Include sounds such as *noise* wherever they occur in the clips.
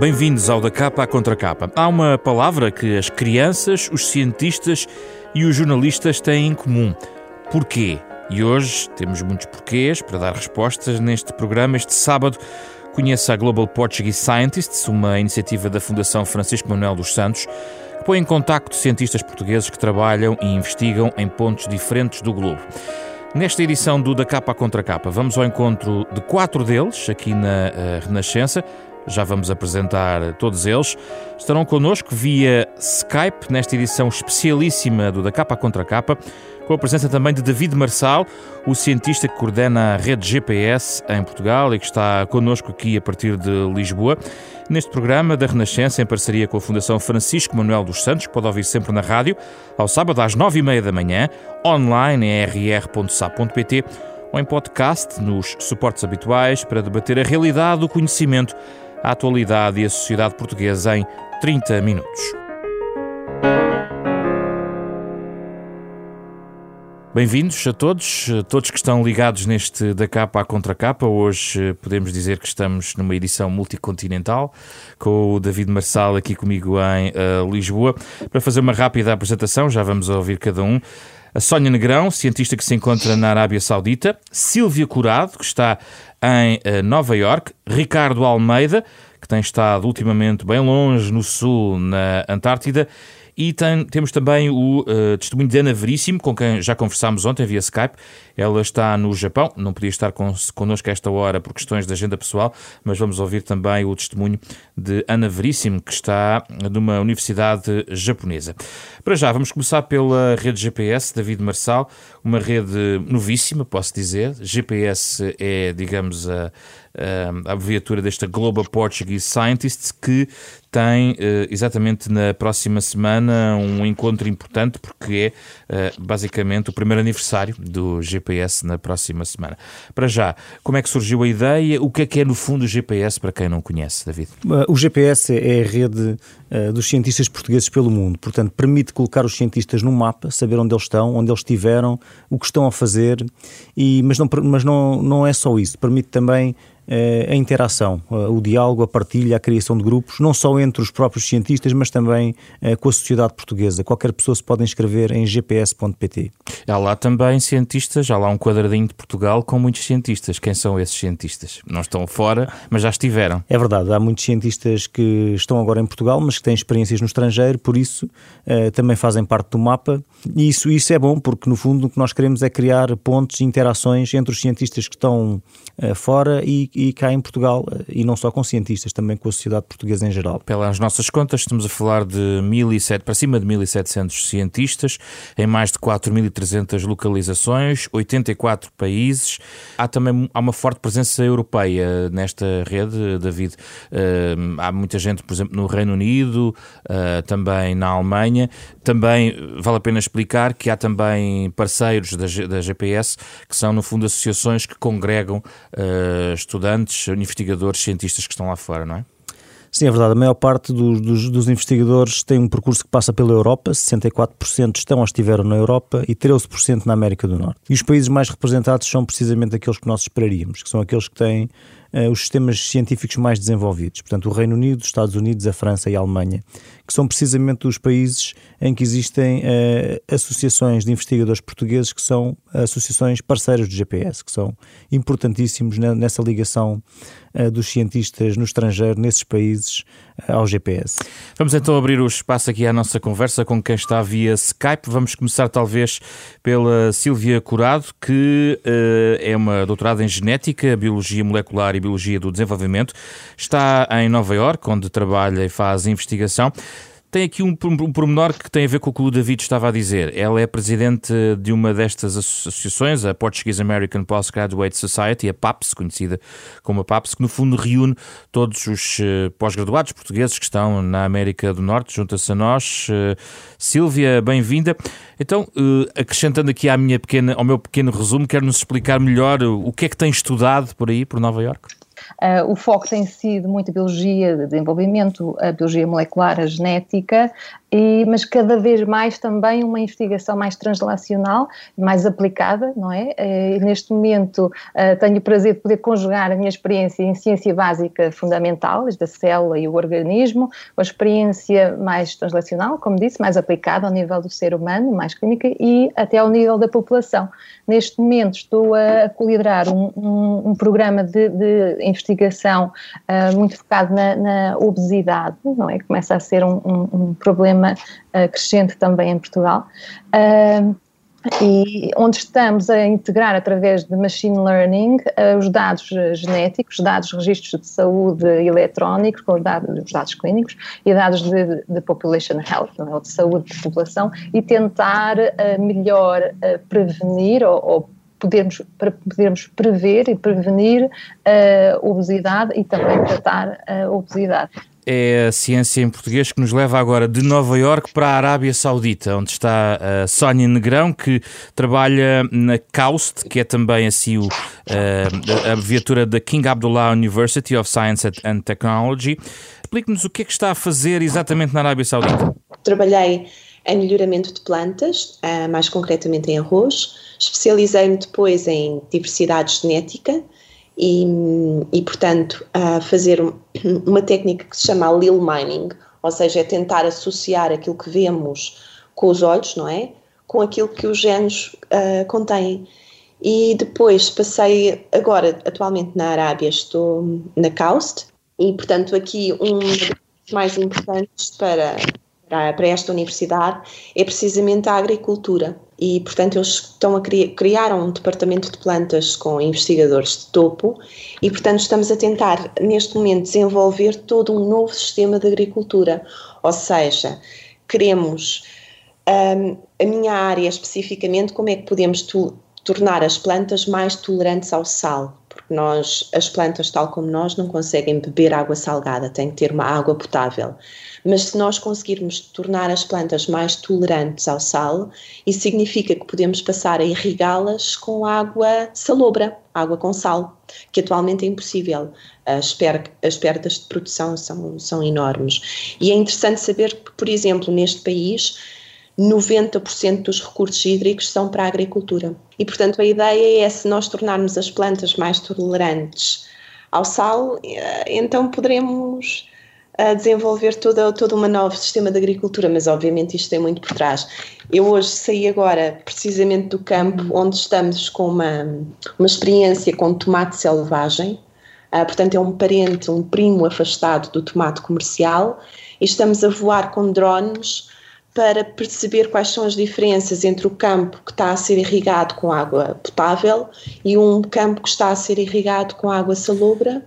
Bem-vindos ao Da Capa à Contra Capa. Há uma palavra que as crianças, os cientistas e os jornalistas têm em comum. Porquê? E hoje temos muitos porquês para dar respostas neste programa. Este sábado conheça a Global Portuguese Scientists, uma iniciativa da Fundação Francisco Manuel dos Santos, que põe em contacto cientistas portugueses que trabalham e investigam em pontos diferentes do globo. Nesta edição do Da Capa à Contra Capa, vamos ao encontro de quatro deles, aqui na uh, Renascença. Já vamos apresentar todos eles. Estarão connosco via Skype nesta edição especialíssima do Da Capa Contra Capa, com a presença também de David Marçal, o cientista que coordena a rede GPS em Portugal e que está connosco aqui a partir de Lisboa. Neste programa da Renascença, em parceria com a Fundação Francisco Manuel dos Santos, pode ouvir sempre na rádio, ao sábado às nove e meia da manhã, online em rr.sa.pt ou em podcast nos suportes habituais para debater a realidade do conhecimento a atualidade e a sociedade portuguesa em 30 minutos. Bem-vindos a todos, todos que estão ligados neste da capa à contra capa. Hoje podemos dizer que estamos numa edição multicontinental, com o David Marçal aqui comigo em uh, Lisboa. Para fazer uma rápida apresentação, já vamos ouvir cada um. A Sónia Negrão, cientista que se encontra na Arábia Saudita. Silvia Curado, que está em uh, Nova York. Ricardo Almeida, que tem estado ultimamente bem longe no sul, na Antártida. E tem, temos também o uh, testemunho de Ana Veríssimo, com quem já conversámos ontem via Skype. Ela está no Japão, não podia estar con connosco a esta hora por questões de agenda pessoal, mas vamos ouvir também o testemunho de Ana Veríssimo, que está numa universidade japonesa. Para já, vamos começar pela rede GPS, David Marçal, uma rede novíssima, posso dizer. GPS é, digamos, a a abreviatura desta Global Portuguese Scientists, que tem eh, exatamente na próxima semana um encontro importante, porque é eh, basicamente o primeiro aniversário do GPS na próxima semana. Para já, como é que surgiu a ideia? O que é que é no fundo o GPS para quem não conhece, David? O GPS é a rede eh, dos cientistas portugueses pelo mundo, portanto, permite colocar os cientistas num mapa, saber onde eles estão, onde eles estiveram, o que estão a fazer, e, mas, não, mas não, não é só isso, permite também eh, a interação, eh, o diálogo, a partilha, a criação de grupos, não só entre os próprios cientistas, mas também eh, com a sociedade portuguesa. Qualquer pessoa se pode inscrever em gps.pt. Há lá também cientistas, há lá um quadradinho de Portugal com muitos cientistas. Quem são esses cientistas? Não estão fora, mas já estiveram. É verdade, há muitos cientistas que estão agora em Portugal, mas que têm experiências no estrangeiro, por isso também fazem parte do mapa. E isso, isso é bom, porque no fundo o que nós queremos é criar pontos e interações entre os cientistas que estão fora e e cá em Portugal, e não só com cientistas, também com a sociedade portuguesa em geral. Pelas nossas contas, estamos a falar de 1.700, para cima de 1.700 cientistas, em mais de 4.300 localizações, 84 países. Há também há uma forte presença europeia nesta rede, David. Uh, há muita gente, por exemplo, no Reino Unido, uh, também na Alemanha. Também vale a pena explicar que há também parceiros da, da GPS, que são, no fundo, associações que congregam estudantes estudantes, investigadores, cientistas que estão lá fora, não é? Sim, é verdade. A maior parte dos, dos, dos, investigadores tem um percurso que passa pela Europa, 64% estão ou estiveram na Europa e 13% na América do Norte. E os países mais representados são precisamente aqueles que nós esperaríamos, que são aqueles que têm uh, os sistemas científicos mais desenvolvidos. Portanto, o Reino Unido, os Estados Unidos, a França e a Alemanha, que são precisamente os países em que existem uh, associações de investigadores portugueses que são associações parceiras do GPS, que são importantíssimos nessa ligação dos cientistas no estrangeiro, nesses países, uh, ao GPS. Vamos então abrir o espaço aqui à nossa conversa com quem está via Skype. Vamos começar talvez pela Silvia Curado, que é uma doutorada em Genética, Biologia Molecular e Biologia do Desenvolvimento. Está em Nova Iorque, onde trabalha e faz investigação. Tem aqui um, um pormenor que tem a ver com o que o David estava a dizer. Ela é presidente de uma destas associações, a Portuguese American Postgraduate Society, a PAPS, conhecida como a PAPS, que no fundo reúne todos os uh, pós-graduados portugueses que estão na América do Norte, junta-se a nós. Uh, Sílvia, bem-vinda. Então, uh, acrescentando aqui à minha pequena, ao meu pequeno resumo, quero-nos explicar melhor o que é que tem estudado por aí, por Nova Iorque? Uh, o foco tem sido muito a biologia de desenvolvimento, a biologia molecular, a genética, e, mas cada vez mais também uma investigação mais translacional, mais aplicada, não é? E neste momento tenho o prazer de poder conjugar a minha experiência em ciência básica fundamental, da célula e o organismo, a experiência mais translacional, como disse, mais aplicada ao nível do ser humano, mais clínica e até ao nível da população. Neste momento estou a liderar um, um, um programa de, de investigação uh, muito focado na, na, obesidade, não é? Começa a ser um, um problema uh, crescente também em Portugal. Uh, e onde estamos a integrar através de machine learning uh, os dados genéticos, dados registros de saúde eletrónicos, os dados, os dados clínicos e dados de, de population health, é? de saúde de população, e tentar uh, melhor uh, prevenir ou, ou podermos, para podermos prever e prevenir a obesidade e também tratar a obesidade é a ciência em português que nos leva agora de Nova York para a Arábia Saudita, onde está a Sónia Negrão, que trabalha na KAUST, que é também assim o, a abreviatura da King Abdullah University of Science and Technology. Explique-nos o que é que está a fazer exatamente na Arábia Saudita. Trabalhei em melhoramento de plantas, eh, mais concretamente em arroz. Especializei-me depois em diversidade genética, e, e portanto, a fazer uma técnica que se chama lil mining, ou seja, é tentar associar aquilo que vemos com os olhos, não é? Com aquilo que os genes uh, contêm. E depois passei, agora, atualmente na Arábia, estou na KAUST, e portanto, aqui um dos mais importantes para, para esta universidade é precisamente a agricultura e, portanto, eles estão a criar, criaram um departamento de plantas com investigadores de topo e, portanto, estamos a tentar, neste momento, desenvolver todo um novo sistema de agricultura. Ou seja, queremos, um, a minha área especificamente, como é que podemos tornar as plantas mais tolerantes ao sal, nós, as plantas, tal como nós, não conseguem beber água salgada, têm que ter uma água potável. Mas se nós conseguirmos tornar as plantas mais tolerantes ao sal, isso significa que podemos passar a irrigá-las com água salobra, água com sal, que atualmente é impossível. As, per as perdas de produção são, são enormes. E é interessante saber que, por exemplo, neste país, 90% dos recursos hídricos são para a agricultura. E, portanto, a ideia é se nós tornarmos as plantas mais tolerantes ao sal, eh, então poderemos a desenvolver todo, todo um novo sistema de agricultura, mas obviamente isto tem muito por trás. Eu hoje saí agora precisamente do campo onde estamos com uma, uma experiência com tomate selvagem, uh, portanto é um parente, um primo afastado do tomate comercial, e estamos a voar com drones para perceber quais são as diferenças entre o campo que está a ser irrigado com água potável e um campo que está a ser irrigado com água salobra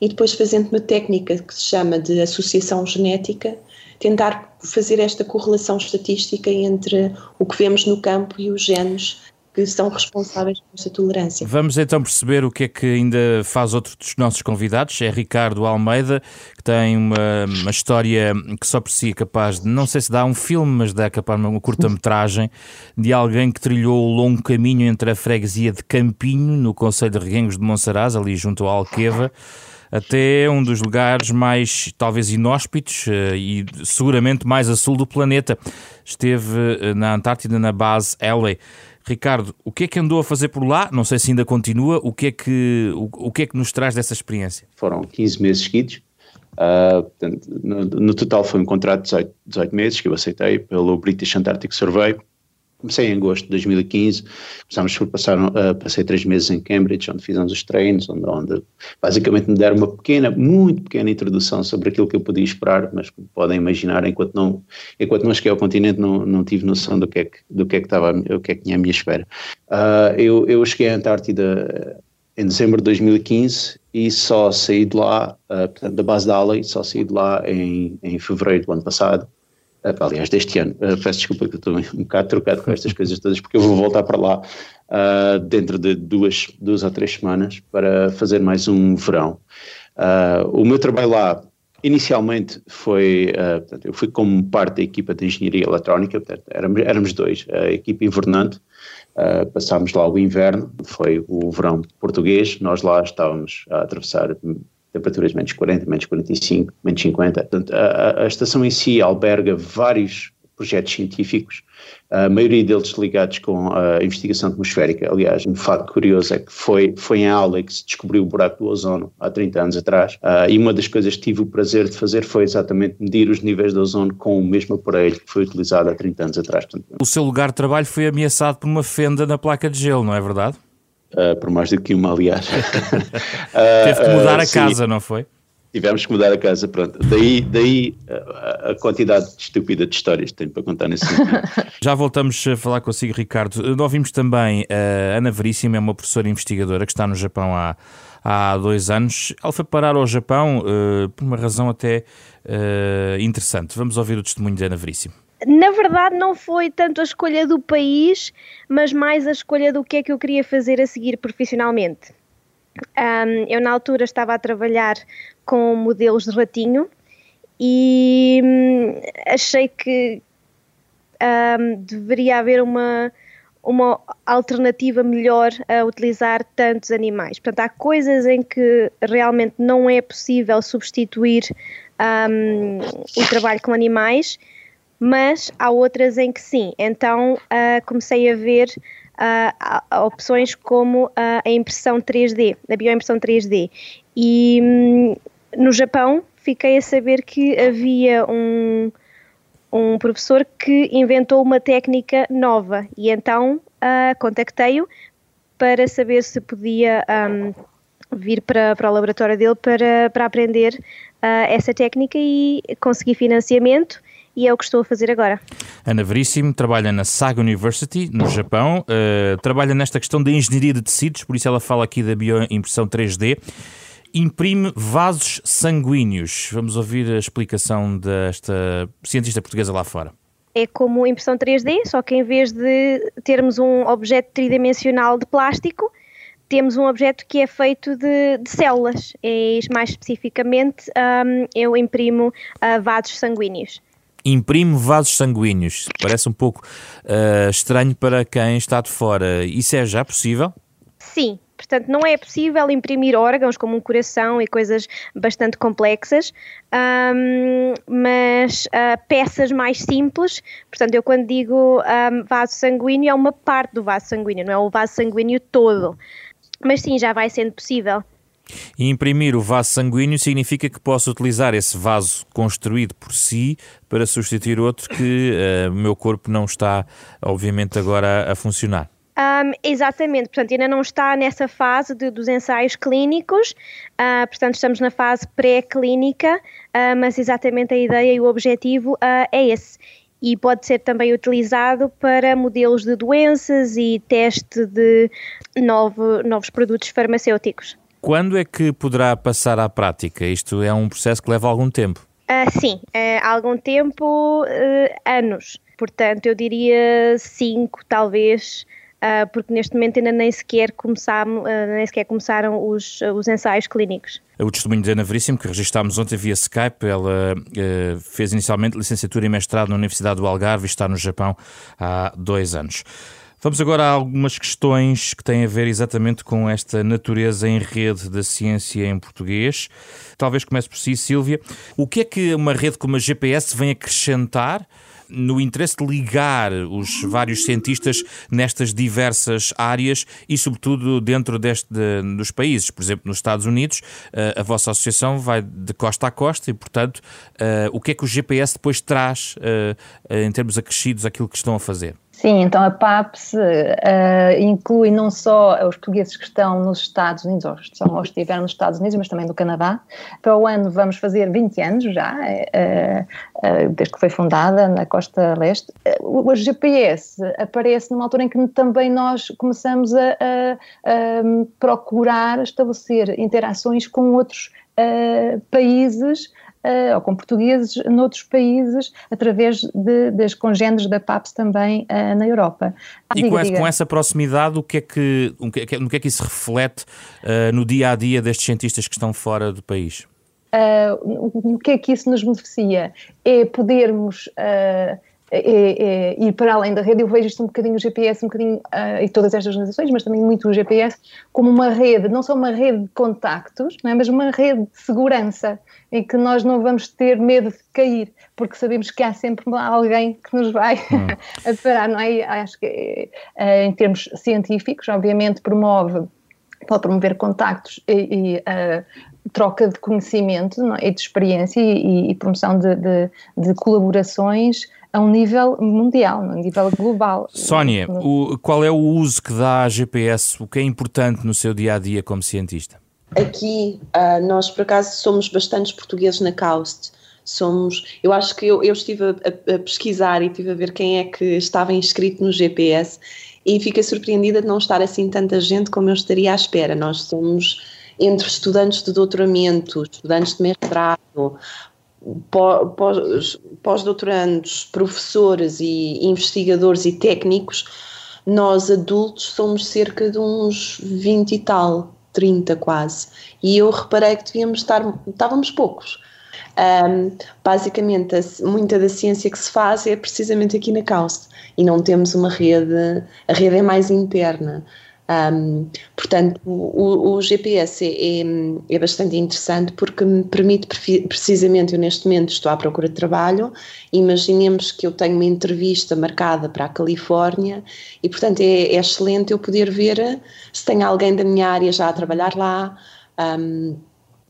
e depois fazendo uma técnica que se chama de associação genética, tentar fazer esta correlação estatística entre o que vemos no campo e os genes que são responsáveis por esta tolerância. Vamos então perceber o que é que ainda faz outro dos nossos convidados, é Ricardo Almeida, que tem uma, uma história que só por si é capaz de, não sei se dá um filme, mas dá capaz de uma curta-metragem de alguém que trilhou o longo caminho entre a freguesia de Campinho, no Conselho de Reguengos de Monsaraz, ali junto ao Alqueva, até um dos lugares mais, talvez, inóspitos eh, e seguramente mais a sul do planeta. Esteve eh, na Antártida, na base Elway. Ricardo, o que é que andou a fazer por lá? Não sei se ainda continua. O que é que, o, o que, é que nos traz dessa experiência? Foram 15 meses seguidos. Uh, portanto, no, no, total foi um contrato de 18, 18 meses que eu aceitei pelo British Antarctic Survey Comecei em agosto de 2015, começámos por passar, uh, passei três meses em Cambridge, onde fizemos os treinos, onde, onde, basicamente me deram uma pequena, muito pequena introdução sobre aquilo que eu podia esperar, mas como podem imaginar, enquanto não, enquanto não cheguei ao continente não, não tive noção do que é que, do que, é que, estava, o que é que tinha à minha espera. Uh, eu, eu cheguei à Antártida em dezembro de 2015 e só saí de lá, uh, portanto, da base da Alley, só saí de lá em, em fevereiro do ano passado, aliás, deste ano. Uh, peço desculpa que estou um bocado trocado com estas coisas todas, porque eu vou voltar para lá uh, dentro de duas, duas ou três semanas para fazer mais um verão. Uh, o meu trabalho lá, inicialmente, foi. Portanto, eu fui como parte da equipa de engenharia eletrónica, portanto, éramos, éramos dois, a equipa invernante. passámos lá o inverno, foi o verão português, nós lá estávamos a atravessar temperaturas menos 40, menos 45, menos 50. Portanto, a, a estação em si alberga vários projetos científicos, a maioria deles ligados com a investigação atmosférica. Aliás, um fato curioso é que foi, foi em aula que se descobriu o buraco do ozono há 30 anos atrás, uh, e uma das coisas que tive o prazer de fazer foi exatamente medir os níveis de ozono com o mesmo aparelho que foi utilizado há 30 anos atrás. O seu lugar de trabalho foi ameaçado por uma fenda na placa de gelo, não é verdade? Uh, por mais do que uma, aliás. *laughs* Teve que mudar a casa, não foi? Tivemos que mudar a casa, pronto. Daí, daí a, a quantidade estúpida de histórias que tenho para contar nesse sentido. *laughs* Já voltamos a falar consigo, Ricardo. Nós ouvimos também a Ana Veríssima, é uma professora investigadora que está no Japão há, há dois anos. Ela foi parar ao Japão uh, por uma razão até uh, interessante. Vamos ouvir o testemunho da Ana Veríssima. Na verdade, não foi tanto a escolha do país, mas mais a escolha do que é que eu queria fazer a seguir profissionalmente. Um, eu, na altura, estava a trabalhar com modelos de ratinho e hum, achei que um, deveria haver uma, uma alternativa melhor a utilizar tantos animais. Portanto, há coisas em que realmente não é possível substituir um, o trabalho com animais, mas há outras em que sim. Então, uh, comecei a ver uh, opções como a impressão 3D, a bioimpressão 3D. E hum, no Japão fiquei a saber que havia um, um professor que inventou uma técnica nova e então uh, contactei-o para saber se podia um, vir para, para o laboratório dele para, para aprender uh, essa técnica e conseguir financiamento e é o que estou a fazer agora. Ana Veríssimo trabalha na Saga University, no Japão, uh, trabalha nesta questão da engenharia de tecidos, por isso ela fala aqui da bioimpressão 3D. Imprime vasos sanguíneos. Vamos ouvir a explicação desta cientista portuguesa lá fora é como impressão 3D, só que em vez de termos um objeto tridimensional de plástico, temos um objeto que é feito de, de células. E mais especificamente, um, eu imprimo uh, vasos sanguíneos imprime vasos sanguíneos. Parece um pouco uh, estranho para quem está de fora. Isso é já possível? Sim. Portanto, não é possível imprimir órgãos como um coração e coisas bastante complexas, um, mas uh, peças mais simples. Portanto, eu quando digo um, vaso sanguíneo, é uma parte do vaso sanguíneo, não é o vaso sanguíneo todo. Mas sim, já vai sendo possível. E imprimir o vaso sanguíneo significa que posso utilizar esse vaso construído por si para substituir outro que uh, o meu corpo não está, obviamente, agora a, a funcionar. Um, exatamente, portanto, ainda não está nessa fase de, dos ensaios clínicos, uh, portanto, estamos na fase pré-clínica, uh, mas exatamente a ideia e o objetivo uh, é esse. E pode ser também utilizado para modelos de doenças e teste de novo, novos produtos farmacêuticos. Quando é que poderá passar à prática? Isto é um processo que leva algum tempo. Uh, sim, uh, algum tempo, uh, anos. Portanto, eu diria cinco, talvez, uh, porque neste momento ainda nem sequer, começaram, nem sequer começaram os, os ensaios clínicos. O testemunho de Ana Veríssimo, que registámos ontem via Skype, ela fez inicialmente licenciatura e mestrado na Universidade do Algarve e está no Japão há dois anos. Vamos agora a algumas questões que têm a ver exatamente com esta natureza em rede da ciência em português. Talvez comece por si, Sílvia. O que é que uma rede como a GPS vem acrescentar no interesse de ligar os vários cientistas nestas diversas áreas e, sobretudo, dentro deste, de, dos países. Por exemplo, nos Estados Unidos, uh, a vossa associação vai de costa a costa e, portanto, uh, o que é que o GPS depois traz uh, em termos acrescidos àquilo que estão a fazer? Sim, então a PAPS uh, inclui não só os portugueses que estão nos Estados Unidos, ou, estão, ou estiveram nos Estados Unidos, mas também no Canadá. Para o ano vamos fazer 20 anos já, uh, uh, desde que foi fundada na costa leste. O GPS aparece numa altura em que também nós começamos a, a, a procurar estabelecer interações com outros países uh, ou com portugueses noutros países, através de, das congêneres da PAPS também uh, na Europa. E diga, com, essa, com, essa, proximidade, o que é que, o que, é, no que é que isso reflete uh, no dia a dia destes cientistas que estão fora do país? Uh, o que é que isso nos beneficia? É podermos uh, é, é, ir para além da rede. Eu vejo isto um bocadinho o GPS, um bocadinho, uh, e todas estas organizações, mas também muito o GPS, como uma rede, não só uma rede de contactos, é? mas uma rede de segurança, em que nós não vamos ter medo de cair, porque sabemos que há sempre alguém que nos vai *laughs* hum. parar, não é? Acho que uh, em termos científicos, obviamente, promove pode promover contactos e, e uh, troca de conhecimento é? e de experiência e, e promoção de, de, de, colaborações a um nível mundial, a um nível global. Sónia, o, qual é o uso que dá a GPS? O que é importante no seu dia a dia como cientista? Aqui, uh, nós por acaso somos bastantes portugueses na CAUST. Somos, eu acho que eu, eu estive a, a, pesquisar e estive a ver quem é que estava inscrito no GPS e fiquei surpreendida de não estar assim tanta gente como eu estaria à espera. Nós somos entre estudantes de doutoramento, estudantes de mestrado, pós-doutorandos, professores e investigadores e técnicos, nós adultos somos cerca de uns 20 e tal, 30 quase. E eu reparei que devíamos estar, estávamos poucos. Um, basicamente, a, muita da ciência que se faz é precisamente aqui na CAUST e não temos uma rede, a rede é mais interna. Um, portanto, o, o GPS é, é, é, bastante interessante porque me permite, precisamente, eu neste momento estou à procura de trabalho, imaginemos que eu tenho uma entrevista marcada para a Califórnia e, portanto, é, é excelente eu poder ver se tem alguém da minha área já a trabalhar lá. Um,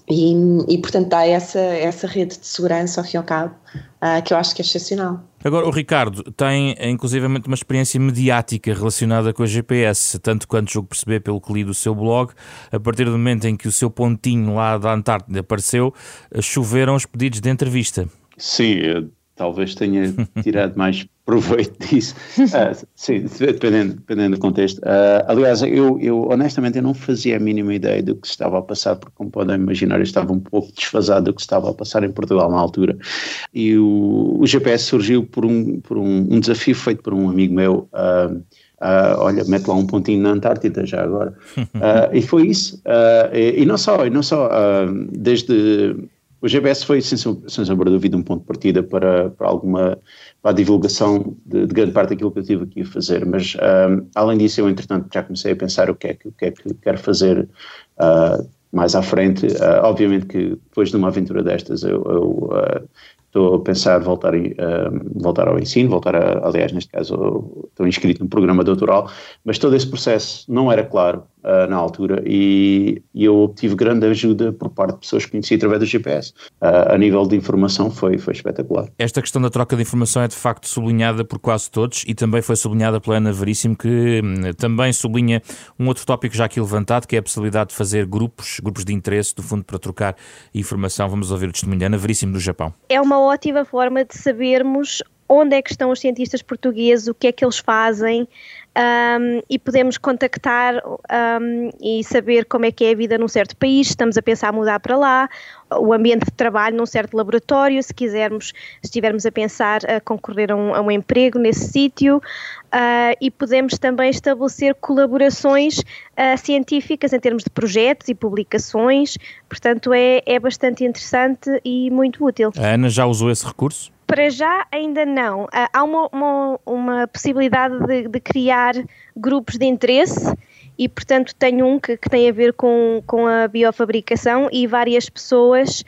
e, e, portanto dá essa, essa rede de segurança ao fim e ao cabo uh, que eu acho que é excepcional. Agora, o Ricardo tem inclusivamente uma experiência mediática relacionada com a GPS, tanto quanto julgo perceber pelo que li do seu blog, a partir do momento em que o seu pontinho lá da Antártida apareceu, choveram os pedidos de entrevista. Sim, talvez tenha *laughs* tirado mais proveito disso. Uh, *laughs* sim, dependendo, dependendo do contexto. Uh, aliás, eu, eu honestamente eu não fazia a mínima ideia do que se estava a passar, porque como podem imaginar, eu estava um pouco desfasado do que se estava a passar em Portugal na altura. E o, o GPS surgiu por um, por um, um desafio feito por um amigo meu. Uh, olha, mete lá um pontinho na Antártida já agora. Uh, *laughs* e foi isso. Uh, e, e, não só, e não só desde o GPS foi, sem, sombra de dúvida, um ponto de partida para, para alguma para a divulgação de, de, grande parte daquilo que eu tive aqui a fazer, mas um, além disso eu entretanto já comecei a pensar o que é que, o que, é que quero fazer uh, mais à frente, uh, obviamente que depois de uma aventura destas eu, uh, estou a pensar voltar, uh, voltar ao ensino, voltar a, aliás, neste caso, estou inscrito no programa doutoral, mas todo esse processo não era claro uh, na altura e, e, eu obtive grande ajuda por parte de pessoas que conheci através do GPS. Uh, a nível de informação foi, foi espetacular. Esta questão da troca de informação é de facto sublinhada por quase todos e também foi sublinhada pela Ana Veríssimo, que hum, também sublinha um outro tópico já aqui levantado, que é a possibilidade de fazer grupos, grupos de interesse, do fundo, para trocar informação. Vamos ouvir o testemunho de Ana Veríssimo do Japão. É uma ótima forma de sabermos onde é que estão os cientistas portugueses, o que é que eles fazem um, e podemos contactar um, e saber como é que é a vida num certo país, estamos a pensar mudar para lá, o ambiente de trabalho num certo laboratório, se quisermos, se estivermos a pensar a concorrer a um, a um emprego nesse sítio uh, e podemos também estabelecer colaborações uh, científicas em termos de projetos e publicações, portanto é, é bastante interessante e muito útil. A Ana já usou esse recurso? Para já ainda não. Ah, há uma, uma, uma possibilidade de, de, criar grupos de interesse e, portanto, tenho um que, que tem a ver com, com a biofabricação e várias pessoas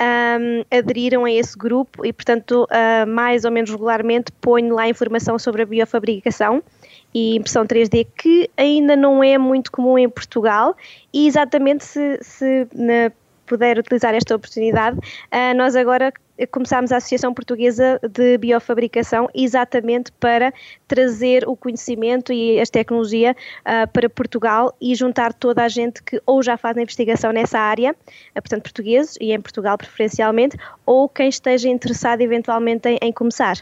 um, aderiram a esse grupo e, portanto, uh, mais ou menos regularmente ponho lá informação sobre a biofabricação e impressão 3D que ainda não é muito comum em Portugal e exatamente se, se na, puder utilizar esta oportunidade, uh, nós agora começámos a Associação Portuguesa de Biofabricação exatamente para trazer o conhecimento e a tecnologia uh, para Portugal e juntar toda a gente que ou já faz investigação nessa área, uh, portanto portugueses e em Portugal preferencialmente, ou quem esteja interessado eventualmente em, em começar.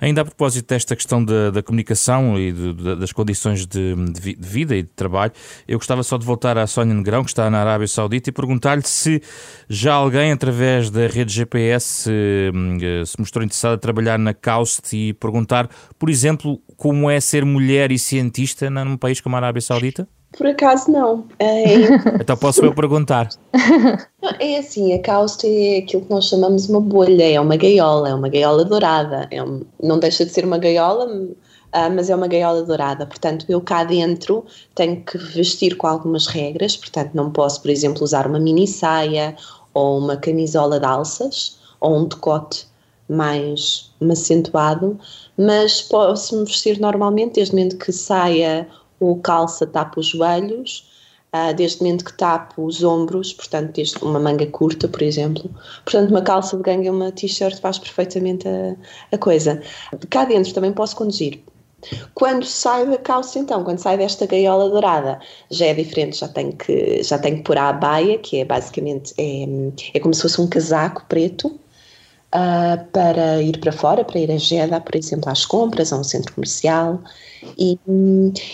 Ainda a propósito desta questão da, da comunicação e de, de, das condições de, de, vida e de trabalho, eu gostava só de voltar à Sónia Negrão, que está na Arábia Saudita, e perguntar-lhe se já alguém, através da rede GPS, se, eh, se mostrou interessado a trabalhar na CAUST e perguntar, por exemplo, como é ser mulher e cientista num país como a Arábia Saudita? Por acaso não. É... *laughs* então posso eu perguntar. *laughs* É assim, a cáustica é aquilo que nós chamamos uma bolha, é uma gaiola, é uma gaiola dourada. É um, não deixa de ser uma gaiola, uh, mas é uma gaiola dourada. Portanto, eu cá dentro tenho que vestir com algumas regras, portanto, não posso, por exemplo, usar uma mini saia ou uma camisola de alças ou um decote mais acentuado, mas posso me vestir normalmente, desde o momento que saia ou calça tapa os joelhos, uh, desde o momento que tapo os ombros, portanto, desde uma manga curta, por exemplo. Portanto, uma calça de gangue e uma t-shirt faz perfeitamente a, a coisa. Cá dentro também posso conduzir. Quando saio da calça, então, quando saio desta gaiola dourada, já é diferente, já tenho que, já tenho que pôr a baia, que é basicamente, é, é como se fosse um casaco preto, uh, para ir para fora, para ir a Jeddah, por exemplo, às compras, a um centro comercial, e,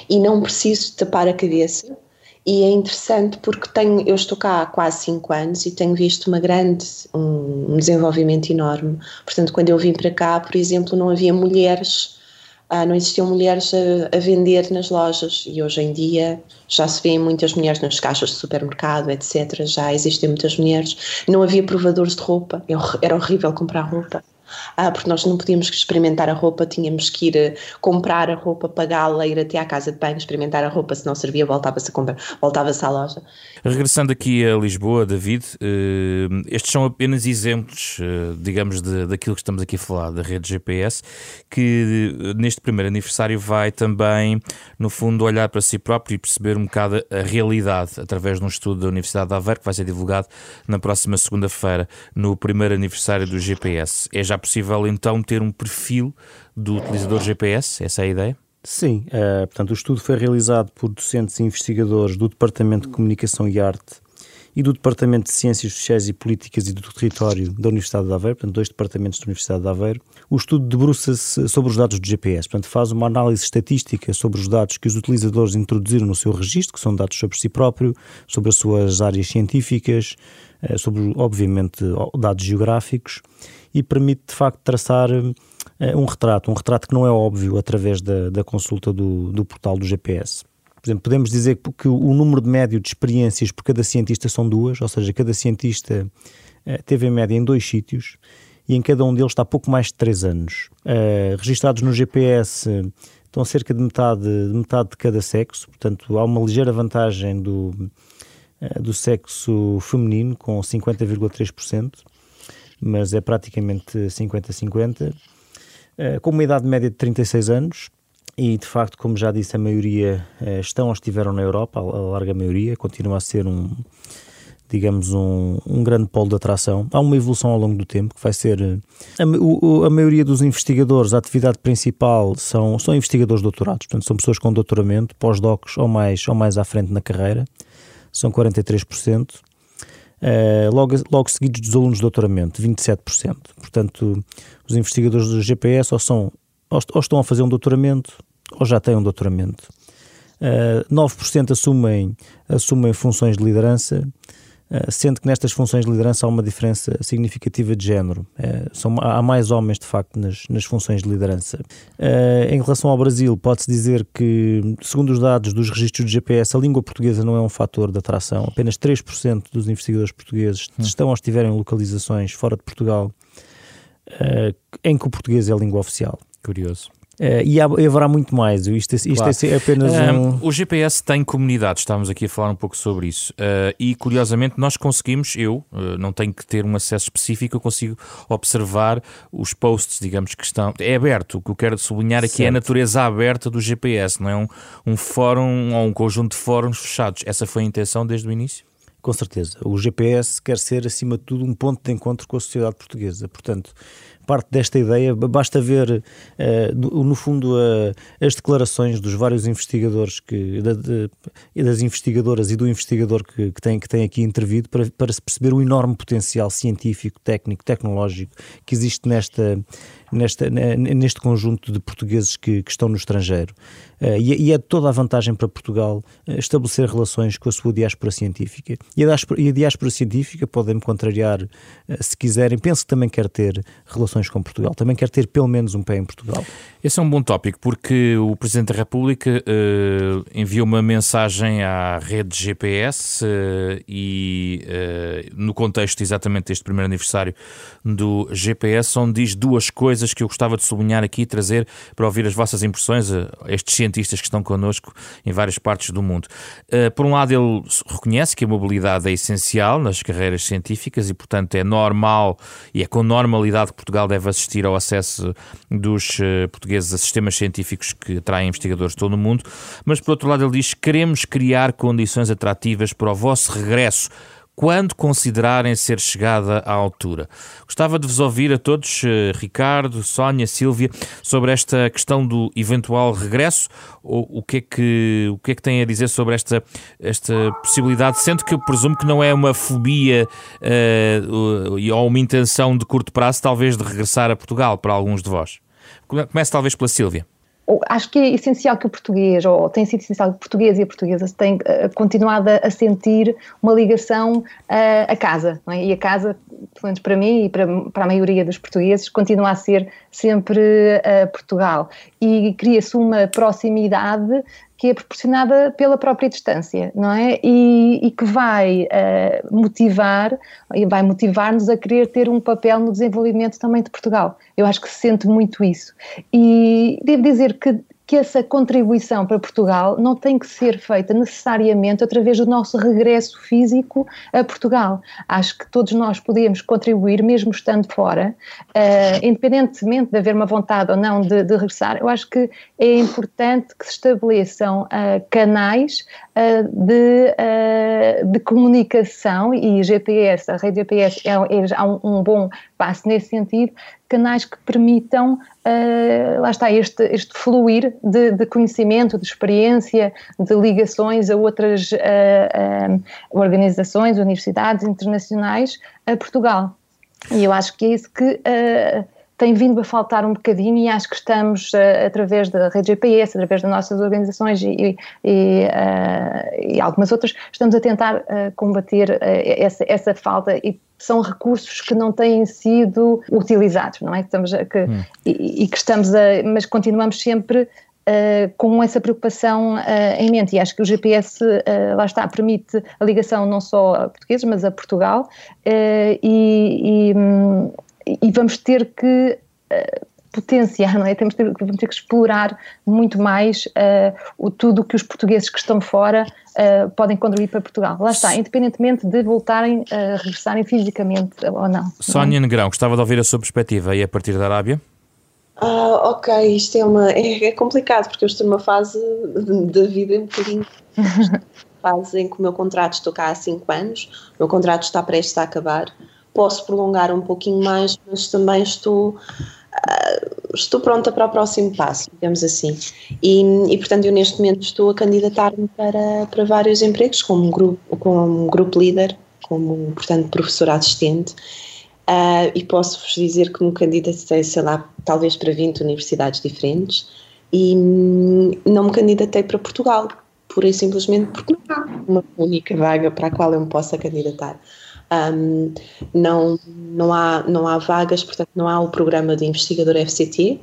e não preciso tapar a cabeça. E é interessante porque tenho, eu estou cá há quase 5 anos e tenho visto uma grande, um, um desenvolvimento enorme. Portanto, quando eu vim para cá, por exemplo, não havia mulheres ah, não existiam mulheres a, a, vender nas lojas e hoje em dia já se vêem muitas mulheres nas caixas de supermercado, etc. Já existem muitas mulheres. Não havia provadores de roupa, era horrível comprar roupa ah, porque nós não podíamos experimentar a roupa, tínhamos que ir uh, comprar a roupa, pagá-la, ir até à casa de banho, experimentar a roupa, se não servia, voltava-se a comprar, voltava-se à loja. Regressando aqui a Lisboa, David, uh, estes são apenas exemplos, uh, digamos, de, daquilo que estamos aqui a falar, da rede GPS, que neste primeiro aniversário vai também, no fundo, olhar para si próprio e perceber um bocado a realidade através de um estudo da Universidade de Aveiro que vai ser divulgado na próxima segunda-feira, no primeiro aniversário do GPS. É já possível então ter um perfil do utilizador GPS? Essa é a ideia? Sim, uh, portanto, o estudo foi realizado por docentes e investigadores do Departamento de Comunicação e Arte e do Departamento de Ciências Sociais e Políticas e do Território da Universidade de Aveiro, portanto, dois departamentos da Universidade de Aveiro. O estudo debruça-se sobre os dados do GPS, portanto, faz uma análise estatística sobre os dados que os utilizadores introduziram no seu registro, que são dados sobre si próprio, sobre as suas áreas científicas, eh, sobre, obviamente, dados geográficos e permite de facto traçar uh, um retrato, um retrato que não é óbvio através da, da consulta do, do portal do GPS. Por exemplo, podemos dizer que o número de médio de experiências por cada cientista são duas, ou seja, cada cientista uh, teve em média em dois sítios e em cada um deles está pouco mais de três anos. Uh, registados no GPS estão cerca de metade, de metade de cada sexo, portanto há uma ligeira vantagem do, do sexo feminino com 50,3% mas é praticamente 50-50, eh, com uma idade média de 36 anos. E de facto, como já disse, a maioria eh, estão ou estiveram na Europa, a larga maioria, continua a ser um, digamos, um, um grande polo de atração. Há uma evolução ao longo do tempo que vai ser. Eh, a, o, a maioria dos investigadores, a atividade principal são, são investigadores doutorados, portanto, são pessoas com doutoramento, pós-docs ou mais, ou mais à frente na carreira, são 43%. Uh, logo, logo seguidos dos alunos de doutoramento, 27%. Portanto, os investigadores do GPS ou, são, ou, estão a fazer um doutoramento ou já têm um doutoramento. Uh, eh, 9% assumem, assumem funções de liderança, sendo que nestas funções de liderança há uma diferença significativa de género. Uh, são, há mais homens, de facto, nas, nas funções de liderança. em relação ao Brasil, pode-se dizer que, segundo os dados dos registros de GPS, a língua portuguesa não é um fator de atração. Apenas 3% dos investigadores portugueses hum. estão ou estiverem em localizações fora de Portugal em que o português é a língua oficial. Curioso. Uh, e, há, e, haverá muito mais. Isto, isto claro. é apenas um... O GPS tem comunidades, estávamos aqui a falar um pouco sobre isso. Uh, e curiosamente, nós conseguimos, eu uh, não tenho que ter um acesso específico, eu consigo observar os posts, digamos que estão. É aberto. O que eu quero sublinhar aqui certo. é a natureza aberta do GPS, não é um, um fórum ou um conjunto de fóruns fechados. Essa foi a intenção desde o início? Com certeza. O GPS quer ser, acima de tudo, um ponto de encontro com a sociedade portuguesa. Portanto, parte desta ideia. Basta ver, uh, no fundo, as declarações dos vários investigadores, que, das investigadoras e do investigador que, que, tem, que tem aqui intervido, para, para se perceber o enorme potencial científico, técnico, tecnológico que existe nesta, nesta, neste conjunto de portugueses que, que estão no estrangeiro. Uh, e, e, é toda a vantagem para Portugal estabelecer relações com a sua diáspora científica. E a diáspora, e a diáspora científica, podem-me contrariar uh, se quiserem, penso que também quer ter relações com Portugal, também quer ter pelo menos um pé em Portugal. Esse é um bom tópico, porque o Presidente da República uh, enviou uma mensagem à rede GPS e, no contexto exatamente deste primeiro aniversário do GPS, onde diz duas coisas que eu gostava de sublinhar aqui e trazer para ouvir as vossas impressões a estes cientistas que estão connosco em várias partes do mundo. por um lado, ele reconhece que a mobilidade é essencial nas carreiras científicas e, portanto, é normal e é com normalidade que Portugal deve assistir ao acesso dos portugueses portugueses a sistemas científicos que atraem investigadores de todo o mundo, mas por outro lado ele diz: queremos criar condições atrativas para o vosso regresso quando considerarem ser chegada à altura. Gostava de vos ouvir a todos, eh, Ricardo, Sónia, Sílvia, sobre esta questão do eventual regresso, ou o que é que, o que, é que têm a dizer sobre esta, esta possibilidade, sendo que eu presumo que não é uma fobia uh, ou uma intenção de curto prazo, talvez, de regressar a Portugal para alguns de vós. Comece talvez pela Sílvia. Acho que é essencial que o português, ou tem sido essencial que o português e a portuguesa tenham uh, continuado a, sentir uma ligação a casa, é? E a casa, pelo menos para mim e para, para a maioria dos portugueses, continua a ser sempre uh, Portugal. E cria-se uma proximidade que é proporcionada pela própria distância, não é? E, e que vai uh, motivar, e vai motivar-nos a querer ter um papel no desenvolvimento também de Portugal. Eu acho que se sente muito isso. E devo dizer que que essa contribuição para Portugal não tem que ser feita necessariamente através do nosso regresso físico a Portugal. Acho que todos nós podemos contribuir, mesmo estando fora, uh, independentemente de haver uma vontade ou não de, de, regressar. Eu acho que é importante que se estabeleçam uh, canais uh, de, de comunicação e GPS, a rede GPS é, é um, um bom passo nesse sentido, canais que permitam, uh, lá está, este, este fluir de, de, conhecimento, de experiência, de ligações a outras uh, uh, organizações, universidades internacionais a Portugal. E eu acho que é isso que tem vindo a faltar um bocadinho e acho que estamos, através da rede GPS, através das nossas organizações e, e, e algumas outras, estamos a tentar combater essa, essa falta e são recursos que não têm sido utilizados, não é? Estamos a, que, hum. e, e, que estamos a, mas continuamos sempre uh, com essa preocupação uh, em mente e acho que o GPS, uh, lá está, permite a ligação não só a portugueses, mas a Portugal e, e, e, vamos ter que potenciar, não é? Temos ter, vamos ter que explorar muito mais uh, o, tudo que os portugueses que estão fora uh, podem contribuir para Portugal. Lá está, independentemente de voltarem a uh, regressarem fisicamente ou não. Sónia Negrão, gostava de ouvir a sua perspectiva e a partir da Arábia? Ah, ok, isto é, uma, é, é complicado porque eu estou numa fase da vida um bocadinho *laughs* fase em que o meu contrato estou cá há 5 anos, o meu contrato está prestes a acabar, posso prolongar um pouquinho mais, mas também estou uh, estou pronta para o próximo passo, digamos assim. E, e portanto, eu neste momento estou a candidatar-me para, para vários empregos, como grupo, como grupo líder, como, portanto, professora assistente. Uh, e posso-vos dizer que me candidatei, sei lá, talvez para 20 universidades diferentes e hum, não me candidatei para Portugal, pura e simplesmente porque não há uma única vaga para a qual eu me possa candidatar. Um, não, não, há, não há vagas, portanto, não há o programa de investigador FCT, uh,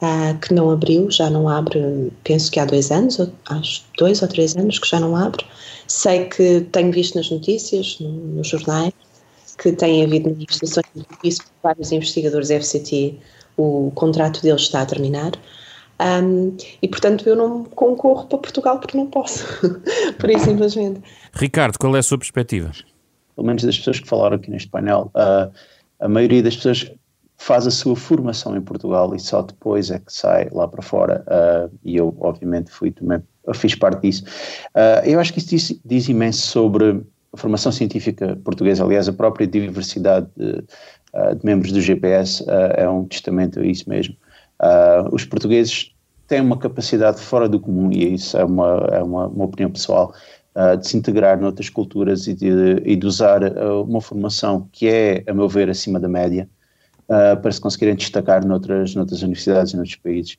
ah, que não abriu, já não abre, penso que há dois anos, ou, acho dois ou três anos que já não abre. Sei que tenho visto nas notícias, no, nos jornais, que tem havido manifestações de vários investigadores FCT, o contrato deles está a terminar. Um, e portanto eu não concorro para Portugal porque não posso, *laughs* por isso simplesmente. Ricardo, qual é a sua perspectiva? Pelo menos das pessoas que falaram aqui neste painel, a maioria das pessoas faz a sua formação em Portugal e só depois é que sai lá para fora. E eu, obviamente, fui também, fiz parte disso. Eu acho que isso diz, diz, imenso sobre a formação científica portuguesa, aliás, a própria diversidade de, de membros do GPS é um testamento a isso mesmo. os portugueses têm uma capacidade fora do comum e isso é uma, é uma, uma opinião pessoal de se integrar noutras culturas e de, e de usar uh, uma formação que é, a meu ver, acima da média, uh, para se conseguirem destacar noutras, noutras universidades e noutros países.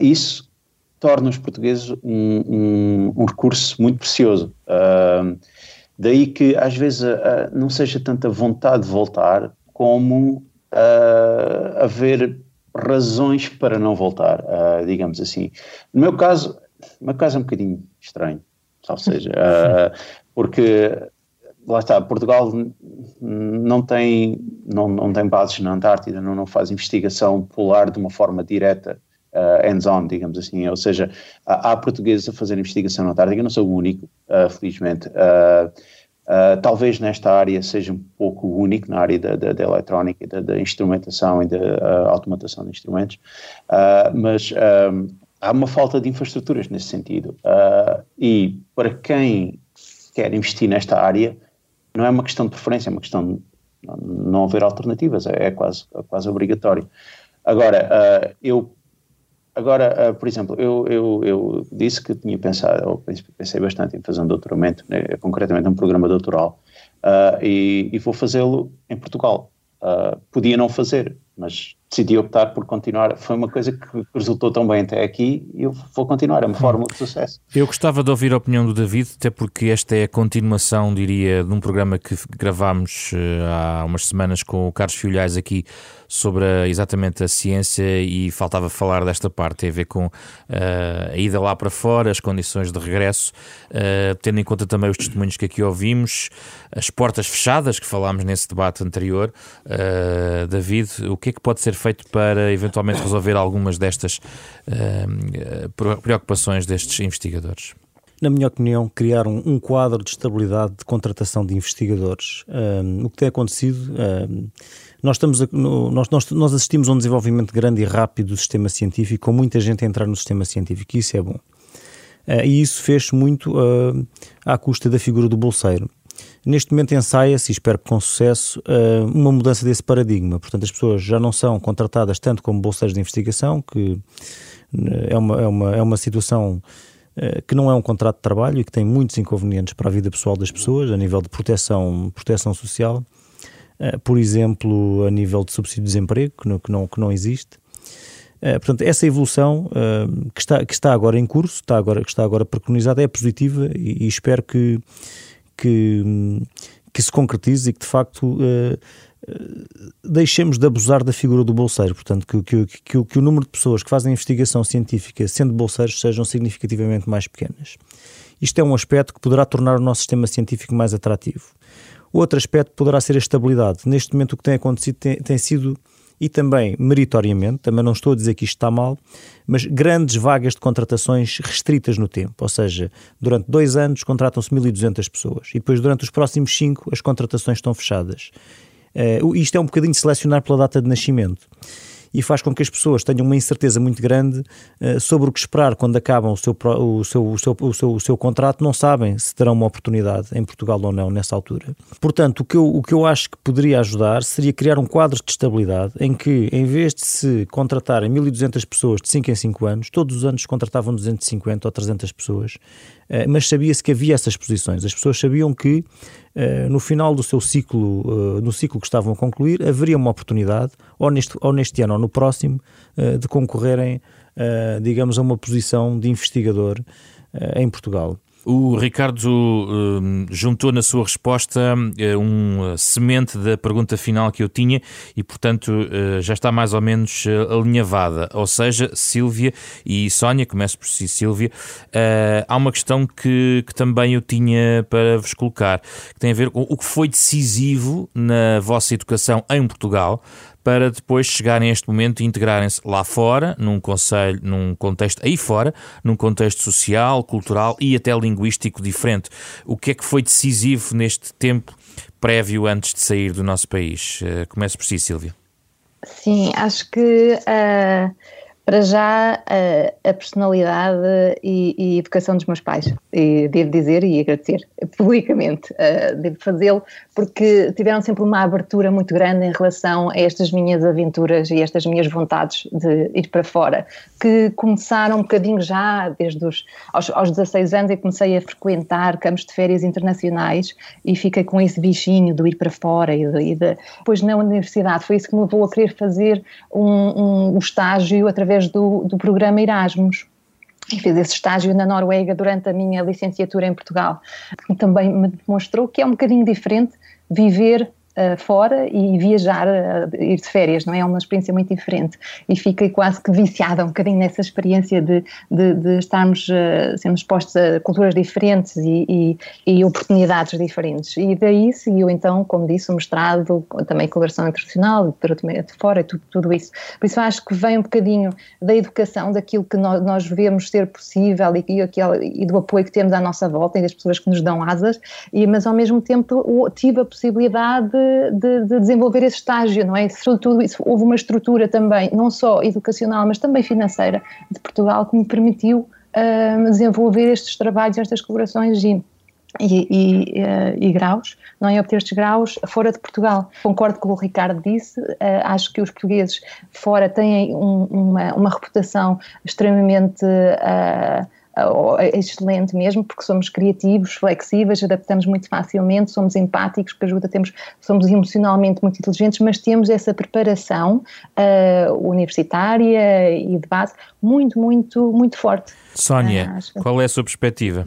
isso torna os portugueses um, um, um recurso muito precioso. daí que às vezes não seja tanta vontade de voltar como haver razões para não voltar, digamos assim. No meu caso, no meu caso é um bocadinho estranho, ou seja, uh, *laughs* porque lá está, Portugal não tem, não, não tem bases na Antártida, não, não faz investigação polar de uma forma direta, uh, hands-on, digamos assim, ou seja, há, há, portugueses a fazer investigação na Antártida, eu não sou o único, uh, felizmente, uh, talvez nesta área seja um pouco único, na área da, da, da eletrónica, da, da, instrumentação e da automatação de instrumentos, mas há uma falta de infraestruturas nesse sentido, e para quem quer investir nesta área, não é uma questão de preferência, é uma questão de não haver alternativas, é, é quase, é quase obrigatório. Agora, uh, eu, agora uh, por exemplo, eu, eu, eu, disse que tinha pensado, ou pensei bastante em fazer um doutoramento, né, concretamente um programa doutoral, uh, e, e, vou fazê-lo em Portugal. podia não fazer, mas decidi optar por continuar. Foi uma coisa que resultou tão bem até aqui e eu vou continuar, é uma fórmula de sucesso. Eu gostava de ouvir a opinião do David, até porque esta é a continuação, diria, de um programa que gravámos uh, há umas semanas com o Carlos Filhais aqui sobre a, exatamente a ciência e faltava falar desta parte, tem a ver com uh, a ida lá para fora, as condições de regresso, uh, tendo em conta também os testemunhos que aqui ouvimos, as portas fechadas que falámos nesse debate anterior. David, o que é que pode ser feito para eventualmente resolver algumas destas uh, preocupações destes investigadores? Na minha opinião, criar um, um, quadro de estabilidade de contratação de investigadores. Um, o que tem acontecido, um, nós, estamos a, no, nós, nós, nós assistimos a um desenvolvimento grande e rápido do sistema científico, com muita gente a entrar no sistema científico, e isso é bom. Uh, e isso fez muito uh, à custa da figura do bolseiro. Neste momento ensaia-se, e espero que com sucesso, eh, uma mudança desse paradigma. Portanto, as pessoas já não são contratadas tanto como bolseiros de investigação, que eh, é uma, é uma, é uma situação eh, que não é um contrato de trabalho e que tem muitos inconvenientes para a vida pessoal das pessoas, a nível de proteção, proteção social, por exemplo, a nível de subsídio de desemprego, que não, que não, que não existe. portanto, essa evolução que, está, que está agora em curso, está agora, que está agora preconizada, é positiva e, e espero que que, que se concretize e que de facto uh, deixemos de abusar da figura do bolseiro, portanto, que, que, que, que, o número de pessoas que fazem investigação científica sendo bolseiros sejam significativamente mais pequenas. Isto é um aspecto que poderá tornar o nosso sistema científico mais atrativo. Outro aspecto poderá ser a estabilidade. Neste momento, o que tem acontecido tem, tem sido e também meritoriamente, também não estou a dizer que isto está mal, mas grandes vagas de contratações restritas no tempo, ou seja, durante dois anos contratam-se 1.200 pessoas e depois durante os próximos cinco as contratações estão fechadas. Uh, isto é um bocadinho de selecionar pela data de nascimento e faz com que as pessoas tenham uma incerteza muito grande uh, sobre o que esperar quando acabam o seu, o, seu, o, seu, o, seu, o seu contrato, não sabem se terão uma oportunidade em Portugal ou não nessa altura. Portanto, o que eu, o que eu acho que poderia ajudar seria criar um quadro de estabilidade em que, em vez de se contratarem 1.200 pessoas de 5 em 5 anos, todos os anos contratavam 250 ou 300 pessoas, mas sabia-se que havia essas posições. As pessoas sabiam que eh, no final do seu ciclo, uh, no ciclo que estavam a concluir, haveria uma oportunidade, ou neste, ou neste ano ou no próximo, de concorrerem, digamos, a uma posição de investigador em Portugal. O Ricardo uh, juntou na sua resposta uh, um uh, semente da pergunta final que eu tinha e, portanto, já está mais ou menos alinhavada. Ou seja, Sílvia e Sónia, começo por si, Sílvia, há uma questão que, que, também eu tinha para vos colocar, que tem a ver com o que foi decisivo na vossa educação em Portugal para depois chegarem a este momento e integrarem-se lá fora, num, conselho, num contexto aí fora, num contexto social, cultural e até linguístico diferente. O que é que foi decisivo neste tempo prévio antes de sair do nosso país? Uh, começo por si, Silvia. Sim, acho que uh, para já a, a personalidade e, e, educação dos meus pais. E devo dizer e agradecer publicamente, uh, devo fazê-lo, porque tiveram sempre uma abertura muito grande em relação a estas minhas aventuras e estas minhas vontades de ir para fora, que começaram um bocadinho já desde os aos, aos 16 anos e comecei a frequentar campos de férias internacionais e fiquei com esse bichinho do ir para fora e, de, e de, depois na universidade foi isso que me levou a querer fazer um, um, um estágio através do, do programa Erasmus e fiz esse estágio na Noruega durante a minha licenciatura em Portugal, também me demonstrou que é um bocadinho diferente viver uh, fora e viajar, uh, ir de férias, não é? É uma experiência muito diferente e fiquei quase que viciada um bocadinho nessa experiência de, de, de estarmos, uh, sermos expostos a culturas diferentes e, e, e, oportunidades diferentes. E daí seguiu então, como disse, o mestrado, também colaboração internacional, de fora, e tudo, tudo isso. Por isso acho que vem um bocadinho da educação, daquilo que nós, nós vemos ser possível e, e, e do apoio que temos à nossa volta e das pessoas que nos dão asas, e, mas ao mesmo tempo tive a possibilidade de, de, desenvolver esse estágio, não é? Tudo isso, houve uma estrutura também, não só educacional, mas também financeira de Portugal, que me permitiu uh, desenvolver estes trabalhos, estas colaborações e, e, e, uh, e, graus, não é? Obter estes graus fora de Portugal. Concordo com o Ricardo disse, uh, acho que os portugueses fora têm um, uma, uma reputação extremamente. Uh, é excelente mesmo, porque somos criativos, flexíveis, adaptamos muito facilmente, somos empáticos, que ajuda, temos, somos emocionalmente muito inteligentes, mas temos essa preparação uh, universitária e de base muito, muito, muito forte. Sónia, uh, qual é a sua perspectiva?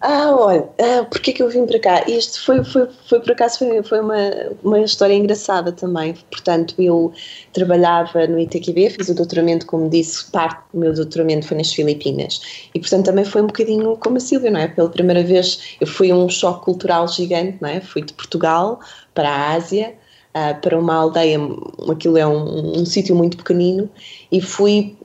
Ah, olha, ah, porque é que eu vim para cá? Isto foi, foi, foi por acaso, foi, foi uma, uma história engraçada também. Portanto, eu trabalhava no ITQB, fiz o doutoramento, como disse, parte do meu doutoramento foi nas Filipinas. E, portanto, também foi um bocadinho como a Silvia, não é? Pela primeira vez, eu fui um choque cultural gigante, não é? Fui de Portugal para a Ásia, uh, para uma aldeia, aquilo é um, um sítio muito pequenino, e fui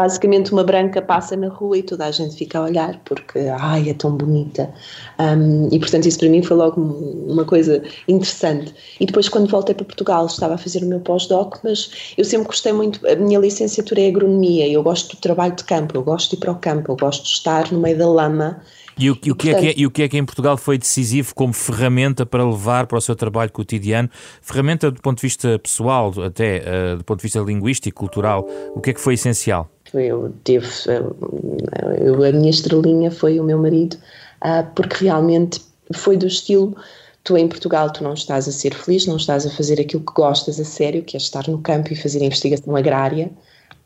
basicamente uma branca passa na rua e toda a gente fica a olhar porque, ai, é tão bonita. Um, e portanto isso para mim foi logo uma coisa interessante. E depois quando voltei para Portugal estava a fazer o meu pós-doc, mas eu sempre gostei muito, a minha licenciatura é agronomia, eu gosto do trabalho de campo, eu gosto de ir para o campo, eu gosto de estar no meio da lama e o, e o, que é que é, e o que é que em Portugal foi decisivo como ferramenta para levar para o seu trabalho cotidiano? Ferramenta do ponto de vista pessoal, até uh, do ponto de vista linguístico, cultural, o que é que foi essencial? Eu tive, eu, a minha estrelinha foi o meu marido, uh, porque realmente foi do estilo tu em Portugal tu não estás a ser feliz, não estás a fazer aquilo que gostas a sério, que é estar no campo e fazer investigação agrária,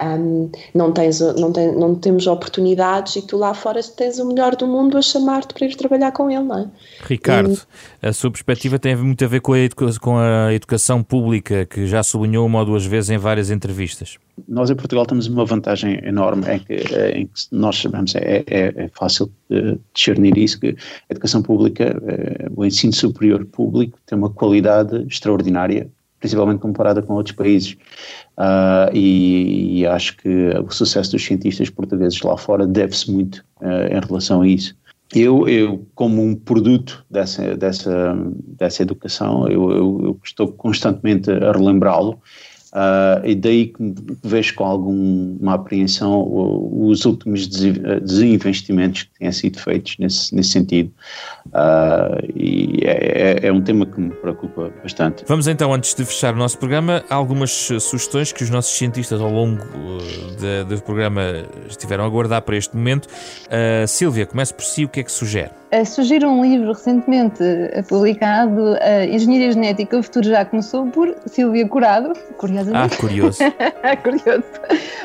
um, não, tens, não, tem, não temos oportunidades e tu lá fora tens o melhor do mundo a chamar-te para ir trabalhar com ele, não é? Ricardo, e... a sua perspectiva tem muito a ver com a, com a educação pública, que já sublinhou uma ou duas vezes em várias entrevistas. Nós em Portugal temos uma vantagem enorme em que, em que nós sabemos, é, é, é fácil uh, discernir isso, que a educação pública, uh, o ensino superior público tem uma qualidade extraordinária principalmente comparada com outros países. Uh, e, e, acho que o sucesso dos cientistas portugueses lá fora deve-se muito uh, em relação a isso. Eu, eu, como um produto dessa, dessa, dessa educação, eu, eu, eu estou constantemente a relembrá-lo Uh, e daí que vejo com alguma apreensão os últimos desinvestimentos que têm sido feitos nesse, nesse sentido. Uh, e é, é, é, um tema que me preocupa bastante. Vamos então, antes de fechar o nosso programa, algumas sugestões que os nossos cientistas ao longo de, do programa estiveram a guardar para este momento. Uh, Silvia, comece por si, o que é que sugere? Uh, surgiu um livro recentemente publicado, uh, Engenharia Genética, o futuro já começou, por Silvia Curado, curiosamente. Ah, curioso. *laughs* curioso.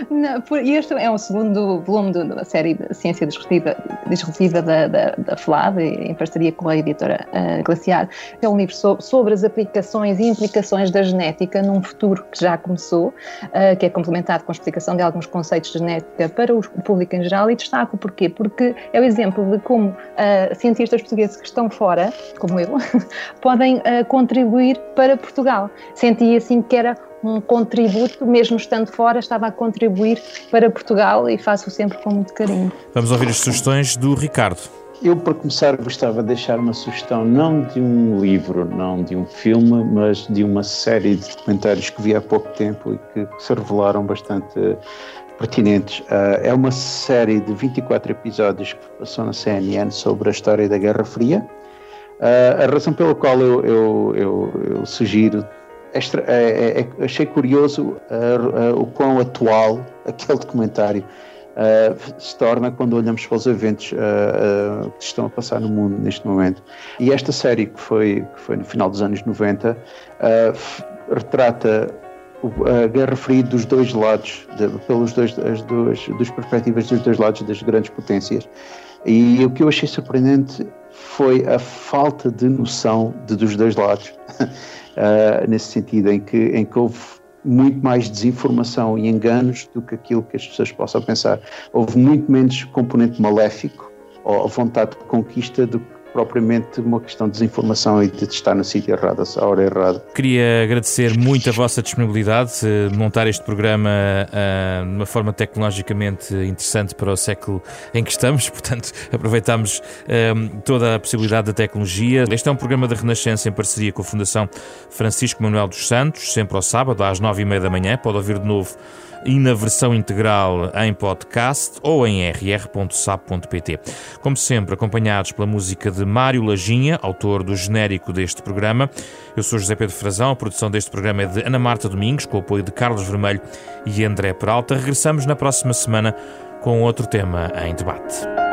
Não, por, este é o segundo volume da série de Ciência Disruptiva, disruptiva da, da, da FLAD, em parceria com a editora uh, Glaciar. É um livro so, sobre as aplicações e implicações da genética num futuro que já começou, uh, que é complementado com a explicação de alguns conceitos de genética para o público em geral, e destaco porquê? Porque é o exemplo de como uh, cientistas portugueses que estão fora, como eu, *laughs* podem contribuir para Portugal. Senti assim que era um contributo, mesmo estando fora, estava a contribuir para Portugal e faço sempre com muito carinho. Vamos ouvir as sugestões do Ricardo. Eu, para começar, gostava de deixar uma sugestão, não de um livro, não de um filme, mas de uma série de documentários que vi há pouco tempo e que se revelaram bastante pertinentes. Uh, é uma série de 24 episódios que passou na CNN sobre a história da Guerra Fria. Uh, a razão pela qual eu, eu, eu, eu sugiro, extra, é, é, é, achei curioso uh, o quão atual *laughs* aquele documentário se torna quando olhamos para os eventos que estão a passar no mundo neste momento. E esta série, que foi, que foi no final dos anos 90, retrata a Guerra Fria dos dois lados, de, pelos dois, as duas, das perspectivas dos dois lados das grandes potências. E o que eu achei surpreendente foi a falta de noção de, dos dois lados, *laughs* uh, nesse sentido, em que, em que houve muito mais desinformação e enganos do que aquilo que as pessoas possam pensar. Houve muito menos componente maléfico ou vontade de conquista do que propriamente uma questão de desinformação e de estar no sítio errado, à hora errada. Queria agradecer muito a vossa disponibilidade de montar este programa uh, de uma forma tecnologicamente interessante para o século em que estamos, *laughs* portanto aproveitamos uh, toda a possibilidade da tecnologia. Este é um programa da Renascença em parceria com a Fundação Francisco Manuel dos Santos, sempre ao sábado às nove e meia da manhã, pode ouvir de novo e na versão integral em podcast ou em rr.sap.pt. Como sempre, acompanhados pela música de Mário Lajinha, autor do genérico deste programa. Eu sou José Pedro Frazão, a produção deste programa é de Ana Marta Domingos, com o apoio de Carlos Vermelho e André Peralta. Regressamos na próxima semana com outro tema em debate.